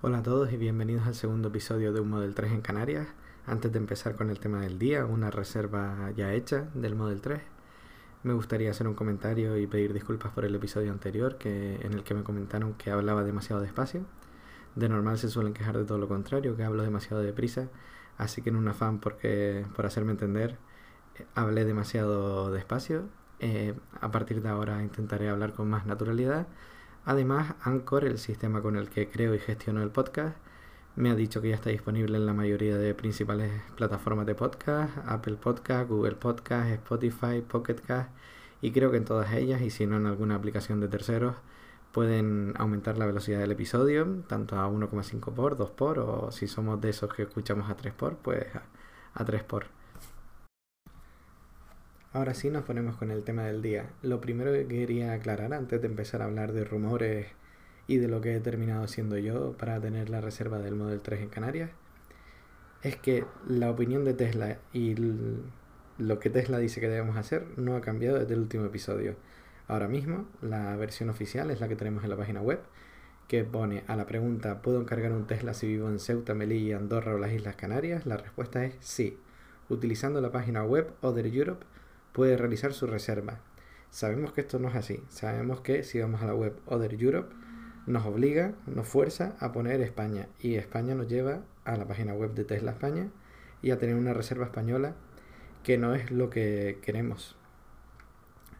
Hola a todos y bienvenidos al segundo episodio de un Model 3 en Canarias. Antes de empezar con el tema del día, una reserva ya hecha del Model 3. Me gustaría hacer un comentario y pedir disculpas por el episodio anterior que, en el que me comentaron que hablaba demasiado despacio. De normal se suelen quejar de todo lo contrario, que hablo demasiado deprisa, así que en un afán porque, por hacerme entender, eh, hablé demasiado despacio. Eh, a partir de ahora intentaré hablar con más naturalidad Además, Anchor, el sistema con el que creo y gestiono el podcast, me ha dicho que ya está disponible en la mayoría de principales plataformas de podcast, Apple Podcast, Google Podcast, Spotify, Pocket Cast, y creo que en todas ellas, y si no en alguna aplicación de terceros, pueden aumentar la velocidad del episodio, tanto a 1,5 por, 2 por, o si somos de esos que escuchamos a 3 por, pues a, a 3 por. Ahora sí nos ponemos con el tema del día. Lo primero que quería aclarar antes de empezar a hablar de rumores y de lo que he terminado siendo yo para tener la reserva del Model 3 en Canarias es que la opinión de Tesla y lo que Tesla dice que debemos hacer no ha cambiado desde el último episodio. Ahora mismo la versión oficial es la que tenemos en la página web que pone a la pregunta ¿puedo encargar un Tesla si vivo en Ceuta, Melilla, Andorra o las Islas Canarias? La respuesta es sí. Utilizando la página web Other Europe puede realizar su reserva. Sabemos que esto no es así. Sabemos que si vamos a la web Other Europe, nos obliga, nos fuerza a poner España. Y España nos lleva a la página web de Tesla España y a tener una reserva española que no es lo que queremos.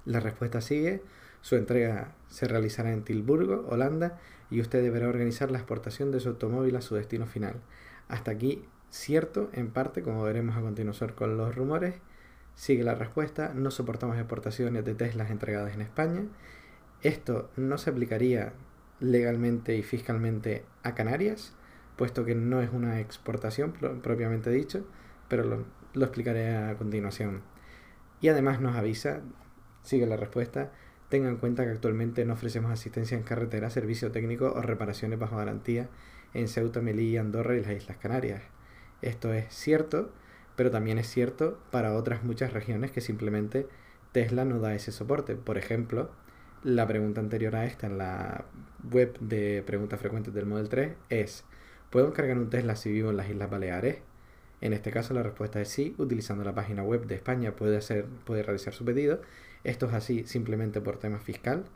La respuesta sigue. Su entrega se realizará en Tilburgo, Holanda, y usted deberá organizar la exportación de su automóvil a su destino final. Hasta aquí, cierto, en parte, como veremos a continuación con los rumores, Sigue la respuesta, no soportamos exportaciones de Teslas entregadas en España. Esto no se aplicaría legalmente y fiscalmente a Canarias, puesto que no es una exportación propiamente dicho, pero lo, lo explicaré a continuación. Y además nos avisa, sigue la respuesta, tengan en cuenta que actualmente no ofrecemos asistencia en carretera, servicio técnico o reparaciones bajo garantía en Ceuta, Melilla, Andorra y las Islas Canarias. Esto es cierto, pero también es cierto para otras muchas regiones que simplemente Tesla no da ese soporte. Por ejemplo, la pregunta anterior a esta en la web de preguntas frecuentes del Model 3 es, ¿puedo cargar un Tesla si vivo en las Islas Baleares? En este caso la respuesta es sí, utilizando la página web de España puede, hacer, puede realizar su pedido. Esto es así simplemente por tema fiscal,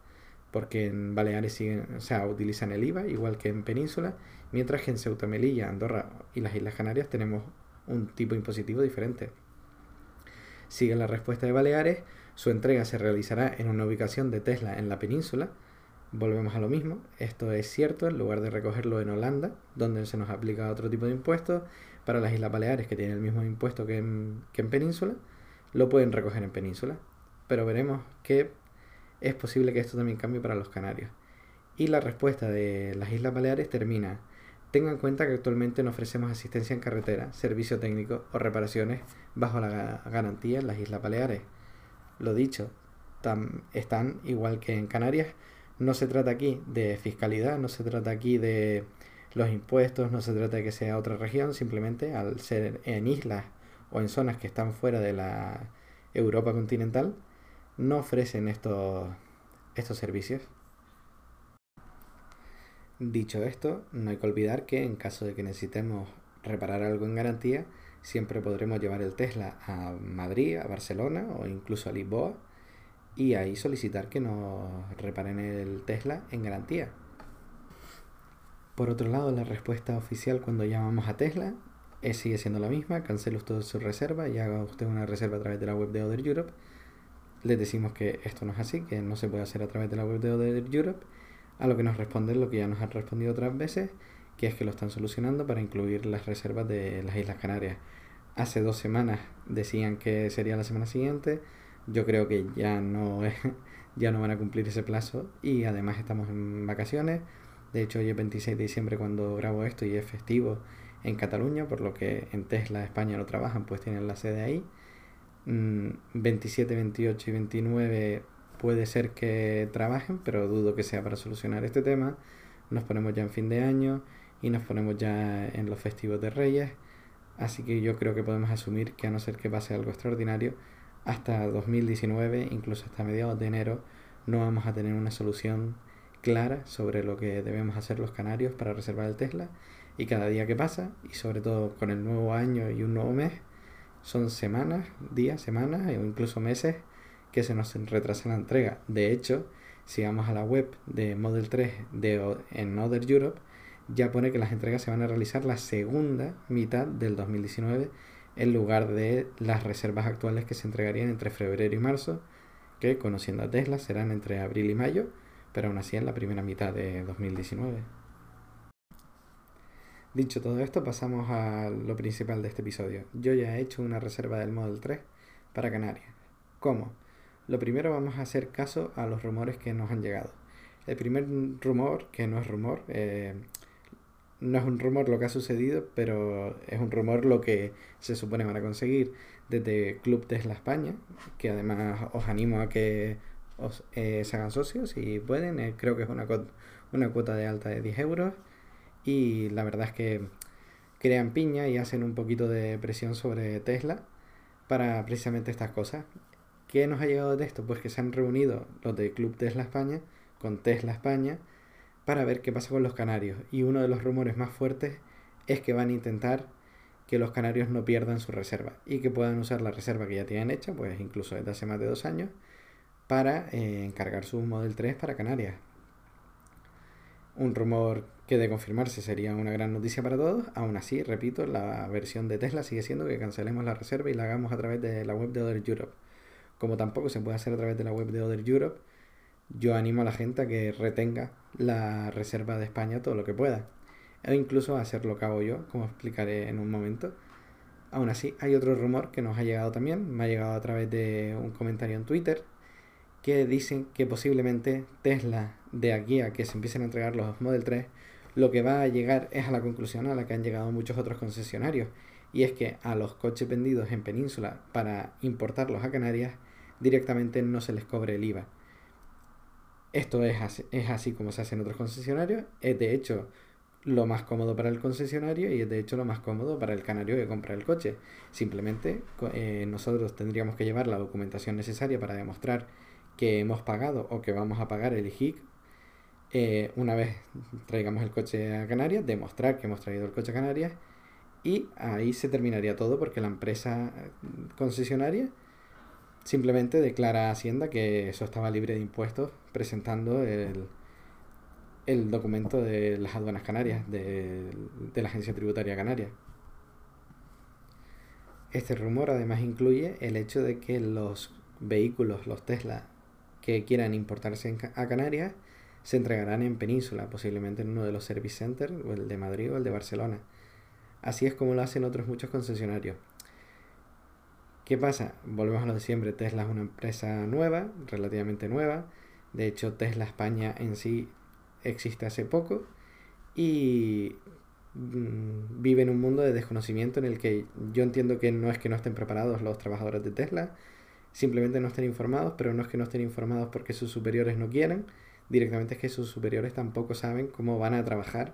porque en Baleares siguen, o sea, utilizan el IVA, igual que en Península, mientras que en Ceuta, Melilla, Andorra y las Islas Canarias tenemos un tipo impositivo diferente. Sigue la respuesta de Baleares, su entrega se realizará en una ubicación de Tesla en la península. Volvemos a lo mismo, esto es cierto, en lugar de recogerlo en Holanda, donde se nos aplica otro tipo de impuestos, para las Islas Baleares, que tienen el mismo impuesto que en, península, lo pueden recoger en península. Pero veremos que es posible que esto también cambie para los canarios. Y la respuesta de las Islas Baleares termina Tenga en cuenta que actualmente no ofrecemos asistencia en carretera, servicio técnico o reparaciones bajo la garantía en las Islas Baleares. Lo dicho, están igual que en Canarias. No se trata aquí de fiscalidad, no se trata aquí de los impuestos, no se trata de que sea otra región, simplemente al ser en islas o en zonas que están fuera de la Europa continental, no ofrecen estos, estos servicios. Dicho esto, no hay que olvidar que en caso de que necesitemos reparar algo en garantía, siempre podremos llevar el Tesla a Madrid, a Barcelona o incluso a Lisboa y ahí solicitar que nos reparen el Tesla en garantía. Por otro lado, la respuesta oficial cuando llamamos a Tesla es, sigue siendo la misma, cancele usted su reserva y haga usted una reserva a través de la web de Other Europe. Les decimos que esto no es así, que no se puede hacer a través de la web de Other Europe a lo que nos responden lo que ya nos han respondido otras veces, que es que lo están solucionando para incluir las reservas de las Islas Canarias. Hace dos semanas decían que sería la semana siguiente, yo creo que ya no, ya no van a cumplir ese plazo y además estamos en vacaciones. De hecho, hoy es 26 de diciembre cuando grabo esto y es festivo en Cataluña, por lo que en Tesla España no trabajan, pues tienen la sede ahí. 27, mm, 28 y 29 puede ser que trabajen, pero dudo que sea para solucionar este tema. Nos ponemos ya en fin de año y nos ponemos ya en los festivos de Reyes. Así que yo creo que podemos asumir que a no ser que pase algo extraordinario, hasta 2019, incluso hasta mediados de enero, no vamos a tener una solución clara sobre lo que debemos hacer los canarios para reservar el Tesla y cada día que pasa y sobre todo con el nuevo año y un nuevo mes son semanas, días, semanas o incluso meses que se nos retrasa la entrega. De hecho, si vamos a la web de Model 3 de, en Other Europe, ya pone que las entregas se van a realizar la segunda mitad del 2019 en lugar de las reservas actuales que se entregarían entre febrero y marzo, que conociendo a Tesla serán entre abril y mayo, pero aún así en la primera mitad de 2019. Dicho todo esto, pasamos a lo principal de este episodio. Yo ya he hecho una reserva del Model 3 para Canarias. ¿Cómo? Lo primero vamos a hacer caso a los rumores que nos han llegado. El primer rumor, que no es rumor, eh, no es un rumor lo que ha sucedido, pero es un rumor lo que se supone van a conseguir desde Club Tesla España, que además os animo a que os eh, se hagan socios si pueden, eh, creo que es una, una cuota de alta de 10 euros y la verdad es que crean piña y hacen un poquito de presión sobre Tesla para precisamente estas cosas. ¿Qué nos ha llegado de esto? Pues que se han reunido los de Club Tesla España con Tesla España para ver qué pasa con los canarios. Y uno de los rumores más fuertes es que van a intentar que los canarios no pierdan su reserva y que puedan usar la reserva que ya tienen hecha, pues incluso desde hace más de dos años, para eh, encargar su Model 3 para Canarias. Un rumor que de confirmarse sería una gran noticia para todos. Aún así, repito, la versión de Tesla sigue siendo que cancelemos la reserva y la hagamos a través de la web de Other Europe. Como tampoco se puede hacer a través de la web de Other Europe, yo animo a la gente a que retenga la reserva de España todo lo que pueda. E incluso a hacer lo que hago yo, como explicaré en un momento. Aún así, hay otro rumor que nos ha llegado también, me ha llegado a través de un comentario en Twitter, que dicen que posiblemente Tesla, de aquí a que se empiecen a entregar los Model 3, lo que va a llegar es a la conclusión a la que han llegado muchos otros concesionarios, y es que a los coches vendidos en península para importarlos a Canarias, directamente no se les cobre el IVA. Esto es así, es así como se hace en otros concesionarios. Es de hecho lo más cómodo para el concesionario y es de hecho lo más cómodo para el canario que compra el coche. Simplemente eh, nosotros tendríamos que llevar la documentación necesaria para demostrar que hemos pagado o que vamos a pagar el IHIC eh, una vez traigamos el coche a Canarias, demostrar que hemos traído el coche a Canarias y ahí se terminaría todo porque la empresa concesionaria simplemente declara a Hacienda que eso estaba libre de impuestos presentando el, el documento de las aduanas canarias, de, de la Agencia Tributaria Canaria. Este rumor además incluye el hecho de que los vehículos, los Tesla, que quieran importarse a Canarias, se entregarán en Península, posiblemente en uno de los service centers, o el de Madrid o el de Barcelona. Así es como lo hacen otros muchos concesionarios. ¿Qué pasa? Volvemos a lo de siempre. Tesla es una empresa nueva, relativamente nueva. De hecho, Tesla España en sí existe hace poco y mm, vive en un mundo de desconocimiento en el que yo entiendo que no es que no estén preparados los trabajadores de Tesla, simplemente no estén informados, pero no es que no estén informados porque sus superiores no quieren, directamente es que sus superiores tampoco saben cómo van a trabajar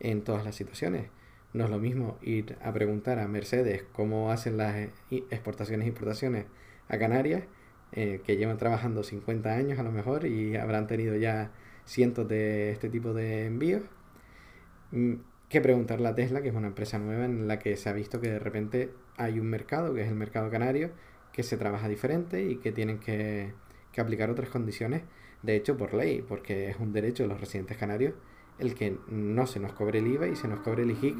en todas las situaciones. No es lo mismo ir a preguntar a Mercedes cómo hacen las exportaciones e importaciones a Canarias, eh, que llevan trabajando 50 años a lo mejor y habrán tenido ya cientos de este tipo de envíos, mm, que preguntarle a Tesla, que es una empresa nueva en la que se ha visto que de repente hay un mercado, que es el mercado canario, que se trabaja diferente y que tienen que, que aplicar otras condiciones, de hecho por ley, porque es un derecho de los residentes canarios el que no se nos cobre el IVA y se nos cobre el IGIC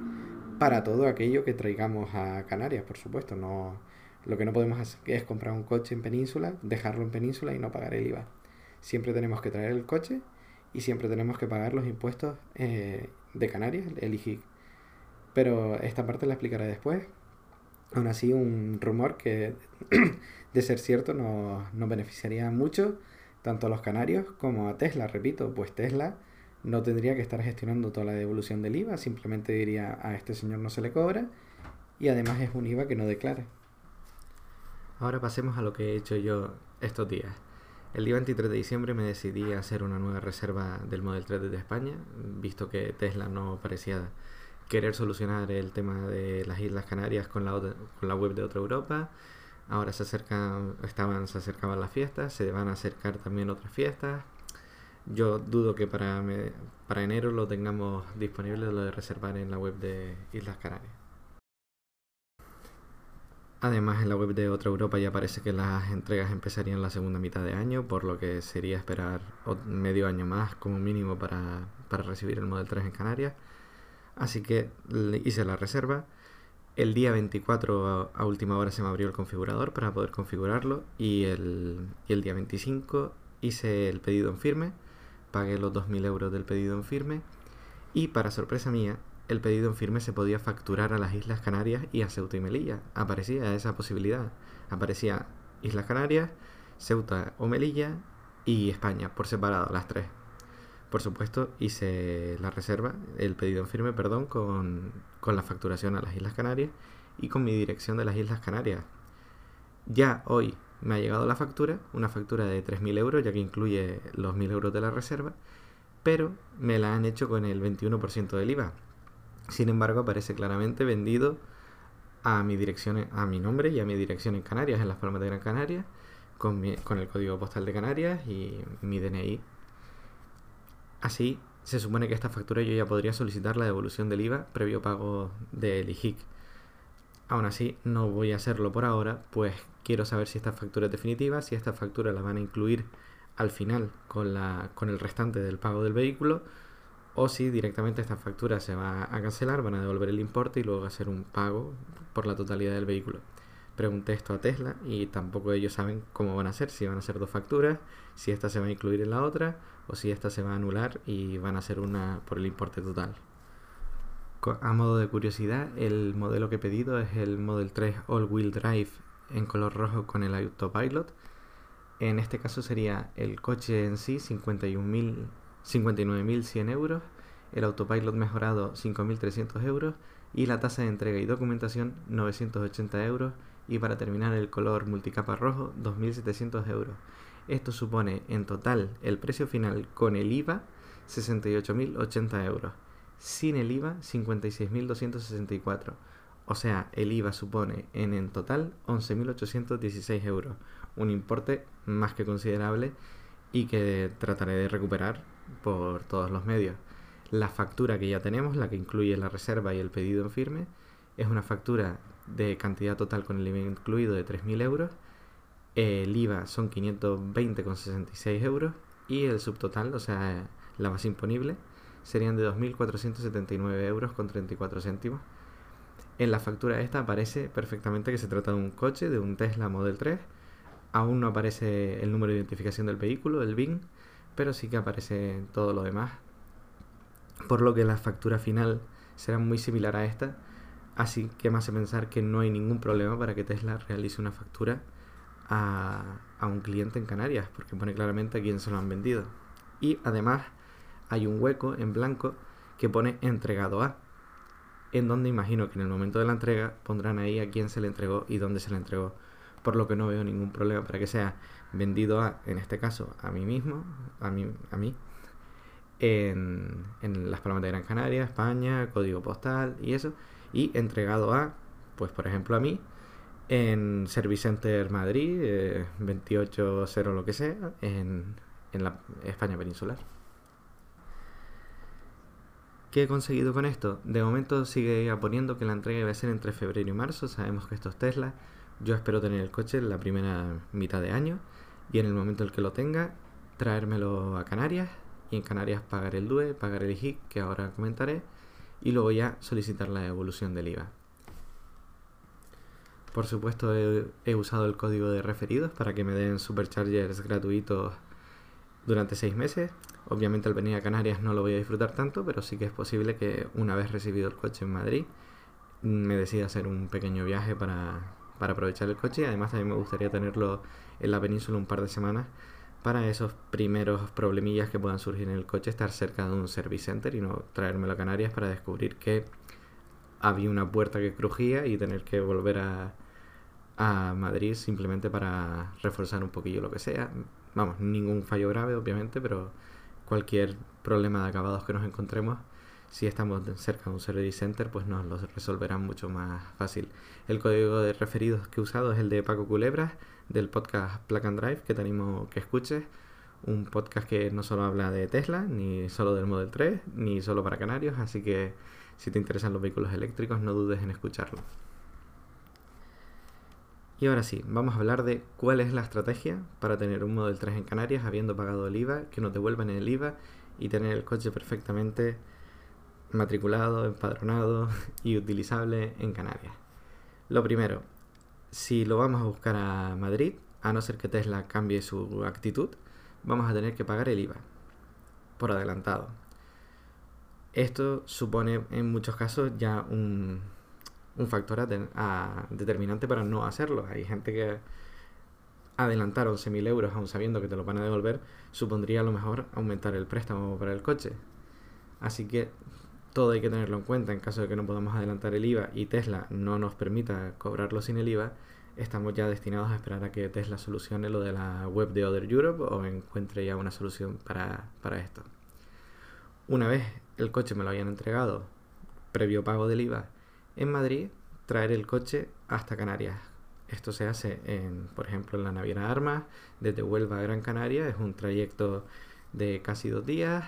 para todo aquello que traigamos a Canarias, por supuesto. No, lo que no podemos hacer es comprar un coche en península, dejarlo en península y no pagar el IVA. Siempre tenemos que traer el coche y siempre tenemos que pagar los impuestos eh, de Canarias, el IGIC. Pero esta parte la explicaré después. Aún así, un rumor que, de ser cierto, nos, nos beneficiaría mucho tanto a los canarios como a Tesla, repito, pues Tesla no tendría que estar gestionando toda la devolución del IVA, simplemente diría a este señor no se le cobra y además es un IVA que no declara. Ahora pasemos a lo que he hecho yo estos días. El día 23 de diciembre me decidí a hacer una nueva reserva del Model 3 de España, visto que Tesla no parecía querer solucionar el tema de las Islas Canarias con la, con la web de otra Europa. Ahora se acercan, estaban, se acercaban las fiestas, se van a acercar también otras fiestas yo dudo que para, para enero lo tengamos disponible lo de reservar en la web de Islas Canarias. Además, en la web de Otra Europa ya parece que las entregas empezarían la segunda mitad de año, por lo que sería esperar medio año más como mínimo para, para recibir el Model 3 en Canarias. Así que hice la reserva. El día 24 a, última hora se me abrió el configurador para poder configurarlo y el, y el día 25 hice el pedido en firme, pagué los 2.000 euros del pedido en firme y para sorpresa mía el pedido en firme se podía facturar a las Islas Canarias y a Ceuta y Melilla. Aparecía esa posibilidad. Aparecía Islas Canarias, Ceuta o Melilla y España por separado, las tres. Por supuesto, hice la reserva, el pedido en firme, perdón, con, con la facturación a las Islas Canarias y con mi dirección de las Islas Canarias. Ya hoy me ha llegado la factura, una factura de 3.000 euros, ya que incluye los 1.000 euros de la reserva, pero me la han hecho con el 21% del IVA, sin embargo, aparece claramente vendido a mi dirección, a mi nombre y a mi dirección en Canarias, en las Palmas de Gran Canaria, con, con el código postal de Canarias y mi DNI. Así, se supone que esta factura yo ya podría solicitar la devolución del IVA previo pago del IJIC. Aún así, no voy a hacerlo por ahora, pues quiero saber si esta factura es definitiva, si esta factura la van a incluir al final con, la, con el restante del pago del vehículo o si directamente esta factura se va a cancelar, van a devolver el importe y luego hacer un pago por la totalidad del vehículo. Pregunté esto a Tesla y tampoco ellos saben cómo van a hacer, si van a hacer dos facturas, si esta se va a incluir en la otra o si esta se va a anular y van a hacer una por el importe total. A modo de curiosidad, el modelo que he pedido es el Model 3 All Wheel Drive en color rojo con el Autopilot. En este caso sería el coche en sí 51.000 59.100 euros, el autopilot mejorado 5.300 euros y la tasa de entrega y documentación 980 euros y para terminar el color multicapa rojo 2.700 euros. Esto supone en total el precio final con el IVA 68.080 euros, sin el IVA 56.264. O sea, el IVA supone en, en total 11.816 euros, un importe más que considerable y que trataré de recuperar por todos los medios. La factura que ya tenemos, la que incluye la reserva y el pedido en firme, es una factura de cantidad total con el IVA incluido de 3.000 euros. El IVA son 520,66 euros y el subtotal, o sea, la más imponible, serían de 2.479 euros con 34 céntimos. En la factura esta aparece perfectamente que se trata de un coche, de un Tesla Model 3. Aún no aparece el número de identificación del vehículo, el BIN, pero sí que aparece todo lo demás. Por lo que la factura final será muy similar a esta, así que me hace pensar que no hay ningún problema para que Tesla realice una factura a, a un cliente en Canarias, porque pone claramente a quién se lo han vendido. Y además hay un hueco en blanco que pone entregado a, en donde imagino que en el momento de la entrega pondrán ahí a quién se le entregó y dónde se le entregó, por lo que no veo ningún problema para que sea vendido a, en este caso, a mí mismo, a mí, a mí en, Las Palmas de Gran Canaria, España, código postal y eso, y entregado a, pues por ejemplo a mí, en Service Center Madrid, eh, 280 lo que sea, en, en la España peninsular. ¿Qué he conseguido con esto? De momento sigue poniendo que la entrega va a ser entre febrero y marzo. Sabemos que esto es Tesla. Yo espero tener el coche en la primera mitad de año y en el momento en que lo tenga, traérmelo a Canarias y en Canarias pagar el DUE, pagar el IJIC, que ahora comentaré, y luego ya solicitar la evolución del IVA. Por supuesto he, usado el código de referidos para que me den superchargers gratuitos durante seis meses. Obviamente al venir a Canarias no lo voy a disfrutar tanto, pero sí que es posible que una vez recibido el coche en Madrid me decida hacer un pequeño viaje para, para aprovechar el coche y además también me gustaría tenerlo en la península un par de semanas para esos primeros problemillas que puedan surgir en el coche, estar cerca de un service center y no traérmelo a Canarias para descubrir que había una puerta que crujía y tener que volver a, a Madrid simplemente para reforzar un poquillo lo que sea. Vamos, ningún fallo grave obviamente, pero cualquier problema de acabados que nos encontremos si estamos cerca de un service center, pues nos lo resolverán mucho más fácil. El código de referidos que he usado es el de Paco Culebras, del podcast Plug and Drive, que te animo que escuches. un podcast que no solo habla de Tesla, ni solo del Model 3, ni solo para canarios, así que si te interesan los vehículos eléctricos no dudes en escucharlo. Y ahora sí, vamos a hablar de cuál es la estrategia para tener un Model 3 en Canarias habiendo pagado el IVA, que no te vuelvan el IVA y tener el coche perfectamente matriculado, empadronado y utilizable en Canarias. Lo primero, si lo vamos a buscar a Madrid, a no ser que Tesla cambie su actitud, vamos a tener que pagar el IVA por adelantado. Esto supone en muchos casos ya un, un factor determinante para no hacerlo. Hay gente que adelantar 11.000 euros aún sabiendo que te lo van a devolver supondría a lo mejor aumentar el préstamo para el coche. Así que todo hay que tenerlo en cuenta en caso de que no podamos adelantar el IVA y Tesla no nos permita cobrarlo sin el IVA. Estamos ya destinados a esperar a que Tesla solucione lo de la web de Other Europe o encuentre ya una solución para, para esto. Una vez el coche me lo hayan entregado previo pago del IVA en Madrid, traer el coche hasta Canarias. Esto se hace, en, por ejemplo, en la Naviera Armas, desde Huelva a Gran Canaria. Es un trayecto de casi dos días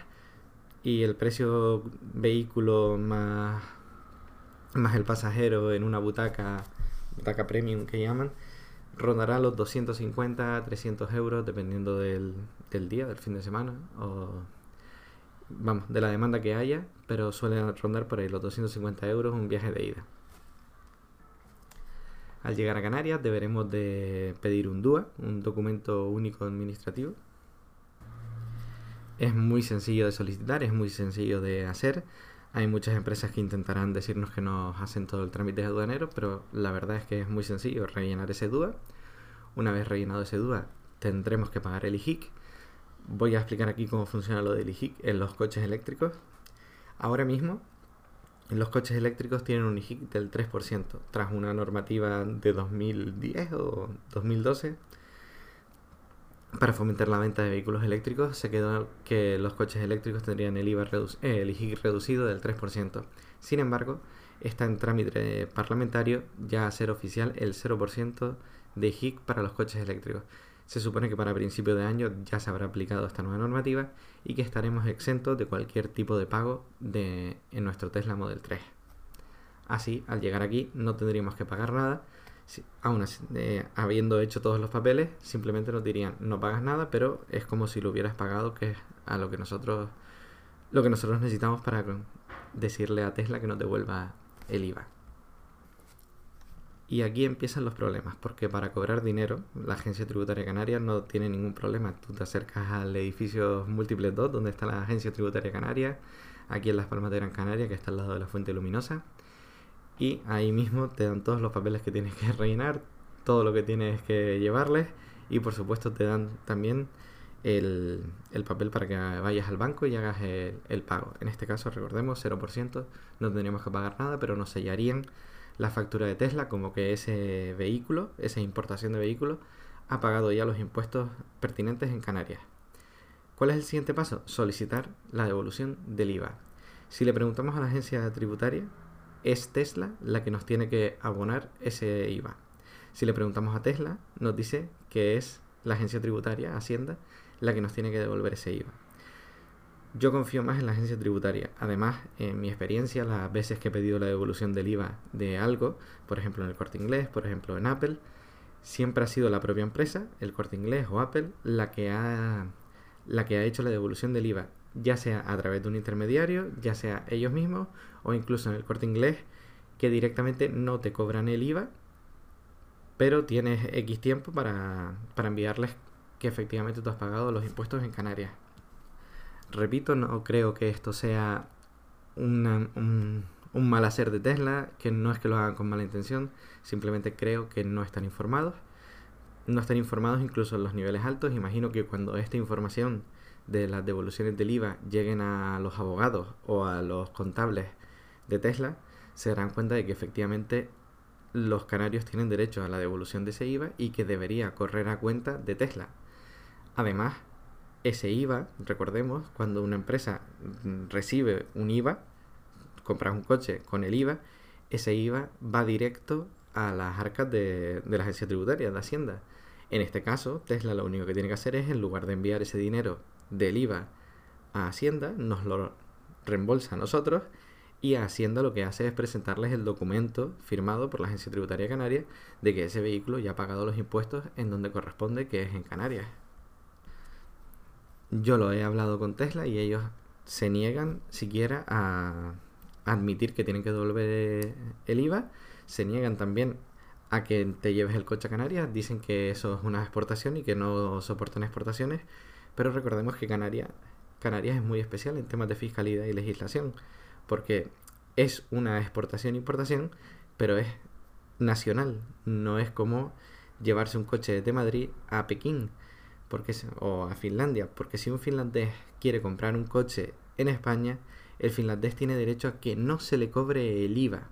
y el precio vehículo más, más el pasajero en una butaca, butaca premium que llaman, rondará los 250 300 euros dependiendo del, del día, del fin de semana o vamos, de la demanda que haya, pero suele rondar por ahí los 250 euros un viaje de ida. Al llegar a Canarias deberemos de pedir un DUA, un documento único administrativo. Es muy sencillo de solicitar, es muy sencillo de hacer. Hay muchas empresas que intentarán decirnos que nos hacen todo el trámite aduanero, pero la verdad es que es muy sencillo rellenar ese DUA. Una vez rellenado ese DUA, tendremos que pagar el IJIC, voy a explicar aquí cómo funciona lo del IJIC en los coches eléctricos. Ahora mismo, los coches eléctricos tienen un IJIC del 3%, tras una normativa de 2010 o 2012. Para fomentar la venta de vehículos eléctricos, se quedó que los coches eléctricos tendrían el, IVA el IJIC reducido del 3%. Sin embargo, está en trámite parlamentario ya a ser oficial el 0% de IJIC para los coches eléctricos. Se supone que para principio de año ya se habrá aplicado esta nueva normativa y que estaremos exentos de cualquier tipo de pago de, en nuestro Tesla Model 3. Así, al llegar aquí no tendríamos que pagar nada. aún así, eh, habiendo hecho todos los papeles, simplemente nos dirían no pagas nada, pero es como si lo hubieras pagado, que es a lo que nosotros lo que nosotros necesitamos para decirle a Tesla que nos devuelva el IVA. Y aquí empiezan los problemas, porque para cobrar dinero, la Agencia Tributaria Canaria no tiene ningún problema. Tú te acercas al edificio Múltiples 2, donde está la Agencia Tributaria Canaria, aquí en Las Palmas de Gran Canaria, que está al lado de la Fuente Luminosa, y ahí mismo te dan todos los papeles que tienes que rellenar, todo lo que tienes que llevarles, y por supuesto te dan también el, papel para que vayas al banco y hagas el, el pago. En este caso, recordemos, 0%, no tendríamos que pagar nada, pero nos sellarían la factura de Tesla como que ese vehículo, esa importación de vehículo, ha pagado ya los impuestos pertinentes en Canarias. ¿Cuál es el siguiente paso? Solicitar la devolución del IVA. Si le preguntamos a la agencia tributaria, es Tesla la que nos tiene que abonar ese IVA. Si le preguntamos a Tesla, nos dice que es la agencia tributaria, Hacienda, la que nos tiene que devolver ese IVA. Yo confío más en la agencia tributaria. Además, en mi experiencia, las veces que he pedido la devolución del IVA de algo, por ejemplo en el corte inglés, por ejemplo en Apple, siempre ha sido la propia empresa, el corte inglés o Apple, la que ha, la que ha hecho la devolución del IVA, ya sea a través de un intermediario, ya sea ellos mismos o incluso en el corte inglés, que directamente no te cobran el IVA, pero tienes X tiempo para, para enviarles que efectivamente tú has pagado los impuestos en Canarias. Repito, no creo que esto sea un, mal hacer de Tesla, que no es que lo hagan con mala intención, simplemente creo que no están informados. No están informados incluso en los niveles altos. Imagino que cuando esta información de las devoluciones del IVA lleguen a los abogados o a los contables de Tesla, se darán cuenta de que efectivamente los canarios tienen derecho a la devolución de ese IVA y que debería correr a cuenta de Tesla. Además, ese IVA, recordemos, cuando una empresa recibe un IVA, compras un coche con el IVA, ese IVA va directo a las arcas de, la agencia tributaria, de Hacienda. En este caso, Tesla lo único que tiene que hacer es, en lugar de enviar ese dinero del IVA a Hacienda, nos lo reembolsa a nosotros y Hacienda lo que hace es presentarles el documento firmado por la Agencia Tributaria Canaria de que ese vehículo ya ha pagado los impuestos en donde corresponde, que es en Canarias. Yo lo he hablado con Tesla y ellos se niegan siquiera a admitir que tienen que devolver el IVA, se niegan también a que te lleves el coche a Canarias, dicen que eso es una exportación y que no soportan exportaciones, pero recordemos que Canarias, Canarias es muy especial en temas de fiscalidad y legislación, porque es una exportación-importación, pero es nacional, no es como llevarse un coche de Madrid a Pekín porque, o a Finlandia, porque si un finlandés quiere comprar un coche en España, el finlandés tiene derecho a que no se le cobre el IVA.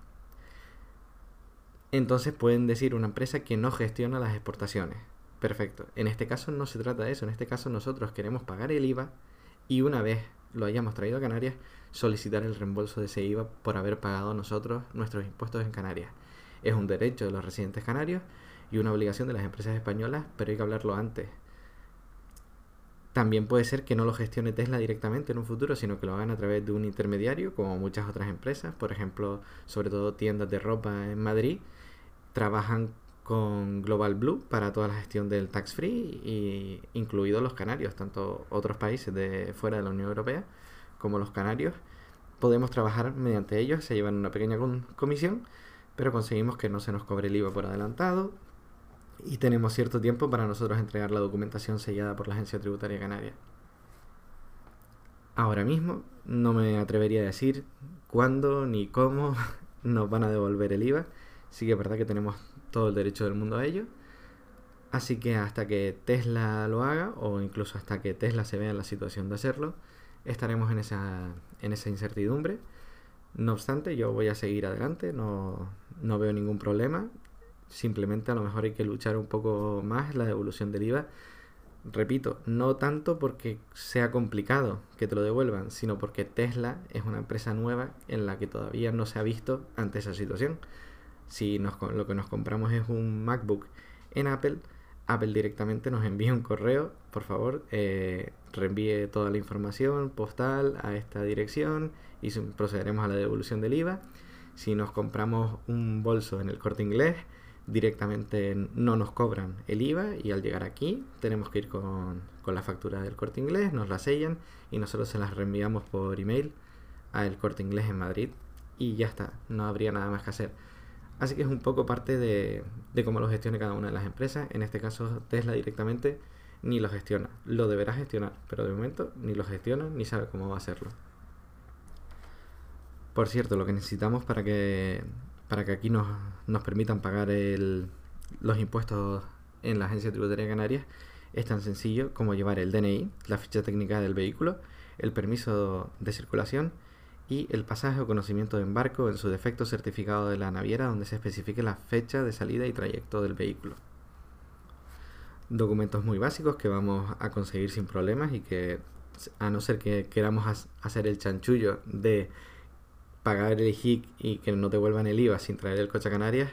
Entonces pueden decir una empresa que no gestiona las exportaciones. Perfecto. En este caso no se trata de eso. En este caso nosotros queremos pagar el IVA y una vez lo hayamos traído a Canarias, solicitar el reembolso de ese IVA por haber pagado nosotros nuestros impuestos en Canarias. Es un derecho de los residentes canarios y una obligación de las empresas españolas, pero hay que hablarlo antes. También puede ser que no lo gestione Tesla directamente en un futuro, sino que lo hagan a través de un intermediario, como muchas otras empresas. Por ejemplo, sobre todo tiendas de ropa en Madrid, trabajan con Global Blue para toda la gestión del tax free, y incluidos los canarios, tanto otros países de fuera de la Unión Europea como los canarios. Podemos trabajar mediante ellos, se llevan una pequeña comisión, pero conseguimos que no se nos cobre el IVA por adelantado, y tenemos cierto tiempo para nosotros entregar la documentación sellada por la Agencia Tributaria Canaria. Ahora mismo no me atrevería a decir cuándo ni cómo nos van a devolver el IVA. Sí que es verdad que tenemos todo el derecho del mundo a ello. Así que hasta que Tesla lo haga, o incluso hasta que Tesla se vea en la situación de hacerlo, estaremos en esa, en esa incertidumbre. No obstante, yo voy a seguir adelante, no, no veo ningún problema. Simplemente a lo mejor hay que luchar un poco más la devolución del IVA. Repito, no tanto porque sea complicado que te lo devuelvan, sino porque Tesla es una empresa nueva en la que todavía no se ha visto ante esa situación. Si nos, lo que nos compramos es un MacBook en Apple, Apple directamente nos envía un correo, por favor, eh, reenvíe toda la información postal a esta dirección y procederemos a la devolución del IVA. Si nos compramos un bolso en el corte inglés, directamente no nos cobran el IVA y al llegar aquí tenemos que ir con, la factura del corte inglés, nos la sellan y nosotros se las reenviamos por email al corte inglés en Madrid y ya está, no habría nada más que hacer. Así que es un poco parte de, de cómo lo gestione cada una de las empresas. En este caso Tesla directamente ni lo gestiona, lo deberá gestionar, pero de momento ni lo gestiona ni sabe cómo va a hacerlo. Por cierto, lo que necesitamos para que para que aquí nos, nos permitan pagar los impuestos en la Agencia Tributaria Canarias es tan sencillo como llevar el DNI, la ficha técnica del vehículo, el permiso de circulación y el pasaje o conocimiento de embarco, en su defecto certificado de la naviera donde se especifique la fecha de salida y trayecto del vehículo. Documentos muy básicos que vamos a conseguir sin problemas y que a no ser que queramos hacer el chanchullo de pagar el HIC y que no te vuelvan el IVA sin traer el coche a Canarias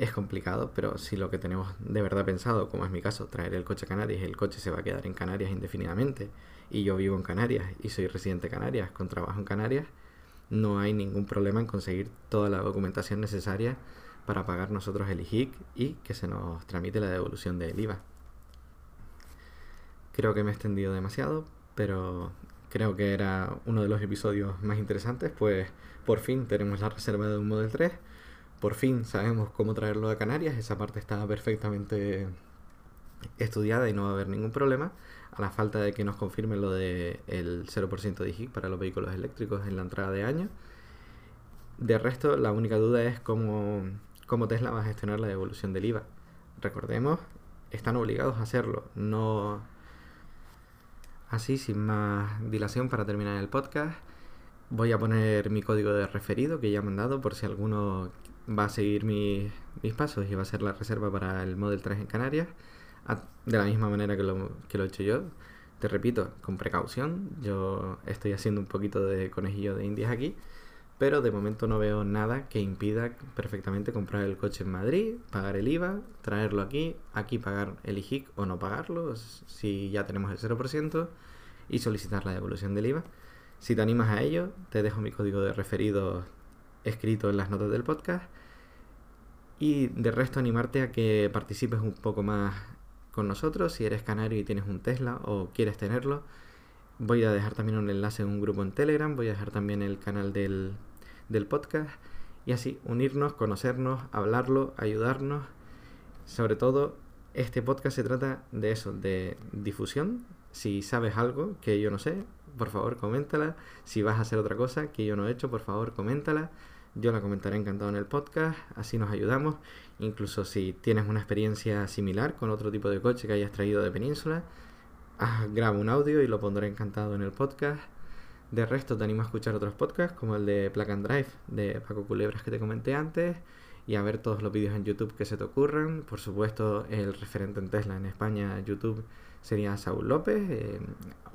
es complicado, pero si lo que tenemos de verdad pensado, como es mi caso, traer el coche a Canarias, el coche se va a quedar en Canarias indefinidamente y yo vivo en Canarias y soy residente de Canarias con trabajo en Canarias, no hay ningún problema en conseguir toda la documentación necesaria para pagar nosotros el IHIC y que se nos tramite la devolución del IVA. Creo que me he extendido demasiado, pero creo que era uno de los episodios más interesantes, pues por fin tenemos la reserva de un Model 3, por fin sabemos cómo traerlo a Canarias, esa parte está perfectamente estudiada y no va a haber ningún problema, a la falta de que nos confirmen lo del el 0% de para los vehículos eléctricos en la entrada de año. De resto, la única duda es cómo, cómo Tesla va a gestionar la devolución del IVA. Recordemos, están obligados a hacerlo, no Así, sin más dilación, para terminar el podcast, voy a poner mi código de referido que ya me han dado por si alguno va a seguir mis, pasos y va a ser la reserva para el Model 3 en Canarias, de la misma manera que lo, que lo he hecho yo. Te repito, con precaución, yo estoy haciendo un poquito de conejillo de indias aquí, pero de momento no veo nada que impida perfectamente comprar el coche en Madrid, pagar el IVA, traerlo aquí, aquí pagar el IJIC o no pagarlo, si ya tenemos el 0%, y solicitar la devolución del IVA. Si te animas a ello, te dejo mi código de referido escrito en las notas del podcast. Y de resto animarte a que participes un poco más con nosotros. Si eres canario y tienes un Tesla o quieres tenerlo, voy a dejar también un enlace en un grupo en Telegram. Voy a dejar también el canal del, del podcast. Y así unirnos, conocernos, hablarlo, ayudarnos. Sobre todo, este podcast se trata de eso, de difusión. Si sabes algo que yo no sé, por favor coméntala. Si vas a hacer otra cosa que yo no he hecho, por favor coméntala. Yo la comentaré encantado en el podcast, así nos ayudamos. Incluso si tienes una experiencia similar con otro tipo de coche que hayas traído de península, graba un audio y lo pondré encantado en el podcast. De resto te animo a escuchar otros podcasts como el de Plug and Drive de Paco Culebras que te comenté antes y a ver todos los vídeos en YouTube que se te ocurran. Por supuesto, el referente en Tesla en España, YouTube, sería Saúl López. Eh,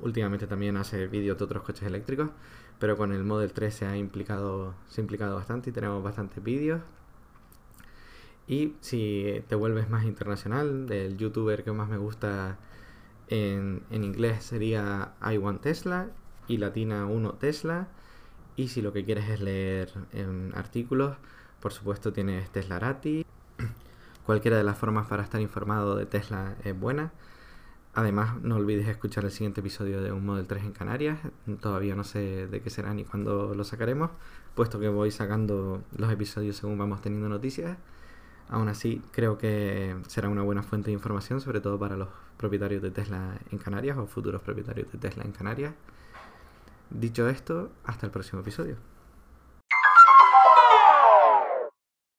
últimamente también hace vídeos de otros coches eléctricos, pero con el Model 3 se ha implicado, se ha implicado bastante y tenemos bastantes vídeos. Y si te vuelves más internacional, el youtuber que más me gusta en, inglés sería I Want Tesla y Latina 1 Tesla. Y si lo que quieres es leer artículos, por supuesto tienes Teslarati. Cualquiera de las formas para estar informado de Tesla es buena. Además, no olvides escuchar el siguiente episodio de Un Model 3 en Canarias. Todavía no sé de qué será ni cuándo lo sacaremos, puesto que voy sacando los episodios según vamos teniendo noticias. Aún así, creo que será una buena fuente de información, sobre todo para los propietarios de Tesla en Canarias o futuros propietarios de Tesla en Canarias. Dicho esto, hasta el próximo episodio.